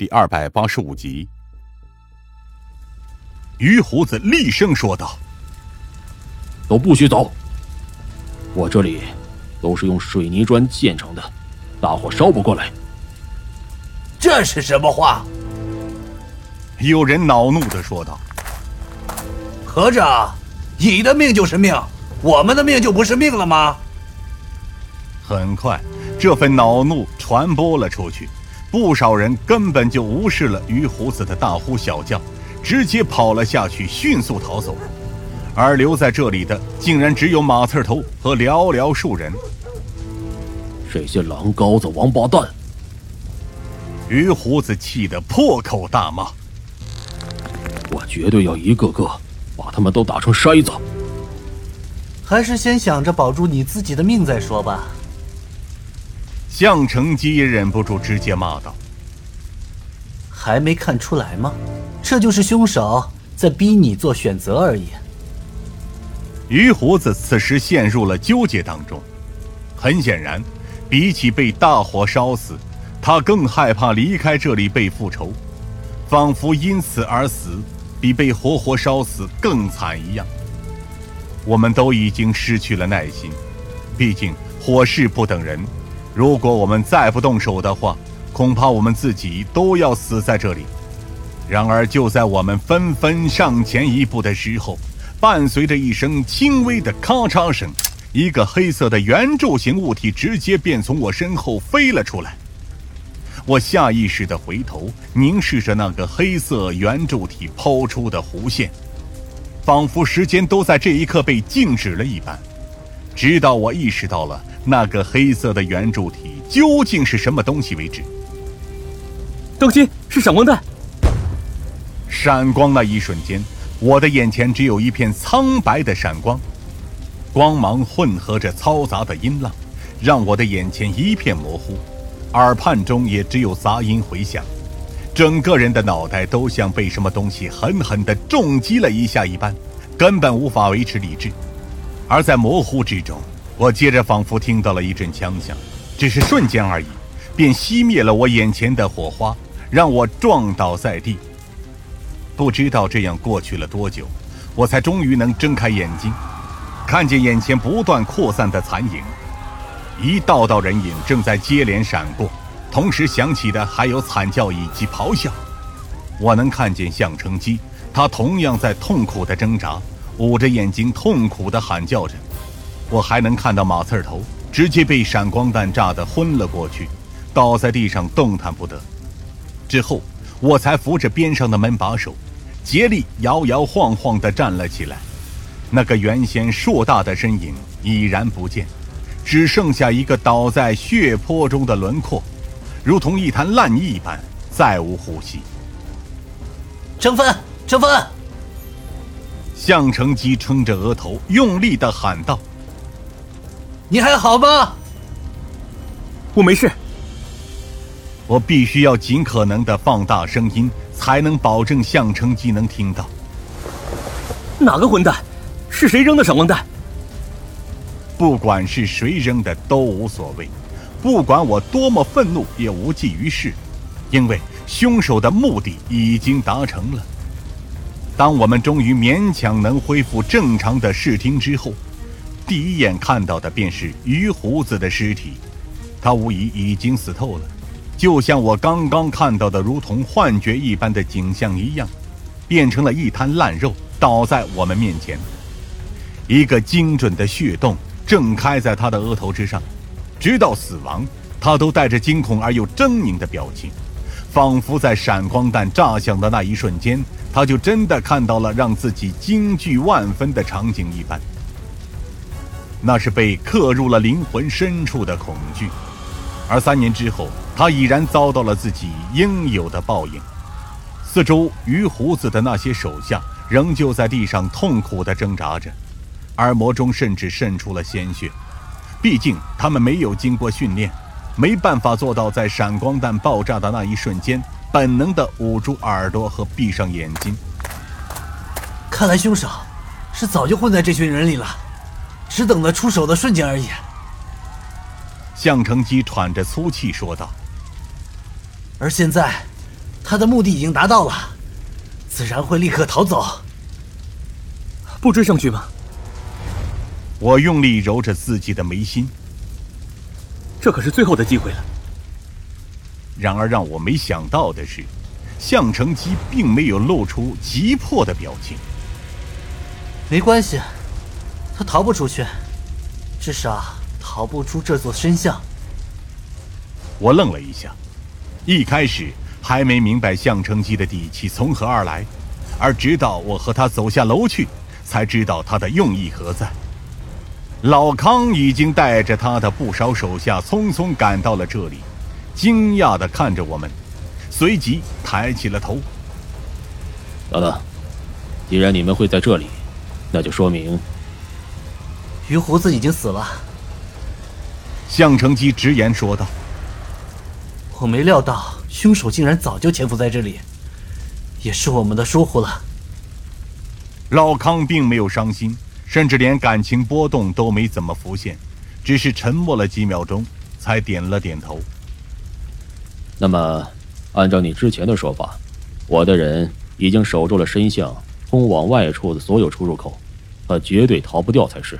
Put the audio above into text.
第二百八十五集。于胡子厉声说道：“都不许走！我这里都是用水泥砖建成的，大火烧不过来。”这是什么话？有人恼怒的说道：“合着你的命就是命，我们的命就不是命了吗？”很快，这份恼怒传播了出去，不少人根本就无视了于胡子的大呼小叫，直接跑了下去，迅速逃走。而留在这里的，竟然只有马刺头和寥寥数人。这些狼羔子、王八蛋！于胡子气得破口大骂：“我绝对要一个个把他们都打成筛子！”还是先想着保住你自己的命再说吧。项成基也忍不住直接骂道：“还没看出来吗？这就是凶手在逼你做选择而已。”于胡子此时陷入了纠结当中。很显然，比起被大火烧死，他更害怕离开这里被复仇，仿佛因此而死比被活活烧死更惨一样。我们都已经失去了耐心，毕竟火势不等人。如果我们再不动手的话，恐怕我们自己都要死在这里。然而，就在我们纷纷上前一步的时候，伴随着一声轻微的咔嚓声，一个黑色的圆柱形物体直接便从我身后飞了出来。我下意识地回头凝视着那个黑色圆柱体抛出的弧线，仿佛时间都在这一刻被静止了一般。直到我意识到了。那个黑色的圆柱体究竟是什么东西为止？当心，是闪光弹！闪光那一瞬间，我的眼前只有一片苍白的闪光，光芒混合着嘈杂的音浪，让我的眼前一片模糊，耳畔中也只有杂音回响，整个人的脑袋都像被什么东西狠狠地重击了一下一般，根本无法维持理智，而在模糊之中。我接着仿佛听到了一阵枪响，只是瞬间而已，便熄灭了我眼前的火花，让我撞倒在地。不知道这样过去了多久，我才终于能睁开眼睛，看见眼前不断扩散的残影，一道道人影正在接连闪过，同时响起的还有惨叫以及咆哮。我能看见项承基，他同样在痛苦的挣扎，捂着眼睛痛苦的喊叫着。我还能看到马刺头直接被闪光弹炸得昏了过去，倒在地上动弹不得。之后，我才扶着边上的门把手，竭力摇摇晃晃地站了起来。那个原先硕大的身影已然不见，只剩下一个倒在血泊中的轮廓，如同一滩烂泥一般，再无呼吸。成分，成分！向成基撑着额头，用力地喊道。你还好吗？我没事。我必须要尽可能的放大声音，才能保证项承基能听到。哪个混蛋？是谁扔的闪光弹？不管是谁扔的都无所谓，不管我多么愤怒也无济于事，因为凶手的目的已经达成了。当我们终于勉强能恢复正常的视听之后。第一眼看到的便是鱼胡子的尸体，他无疑已经死透了，就像我刚刚看到的如同幻觉一般的景象一样，变成了一滩烂肉倒在我们面前。一个精准的血洞正开在他的额头之上，直到死亡，他都带着惊恐而又狰狞的表情，仿佛在闪光弹炸响的那一瞬间，他就真的看到了让自己惊惧万分的场景一般。那是被刻入了灵魂深处的恐惧，而三年之后，他已然遭到了自己应有的报应。四周鱼胡子的那些手下仍旧在地上痛苦地挣扎着，耳膜中甚至渗出了鲜血。毕竟他们没有经过训练，没办法做到在闪光弹爆炸的那一瞬间本能地捂住耳朵和闭上眼睛。看来凶手是早就混在这群人里了。只等了出手的瞬间而已。项成基喘着粗气说道：“而现在，他的目的已经达到了，自然会立刻逃走。不追上去吗？我用力揉着自己的眉心。这可是最后的机会了。然而让我没想到的是，项成基并没有露出急迫的表情。没关系，他逃不出去，至少逃不出这座深巷。我愣了一下，一开始还没明白项城基的底气从何而来，而直到我和他走下楼去，才知道他的用意何在。老康已经带着他的不少手下匆匆赶到了这里，惊讶地看着我们，随即抬起了头。等等，既然你们会在这里，那就说明于胡子已经死了。项成基直言说道：“我没料到凶手竟然早就潜伏在这里，也是我们的疏忽了。”老康并没有伤心。甚至连感情波动都没怎么浮现，只是沉默了几秒钟，才点了点头。那么，按照你之前的说法，我的人已经守住了深巷通往外处的所有出入口，他绝对逃不掉才是。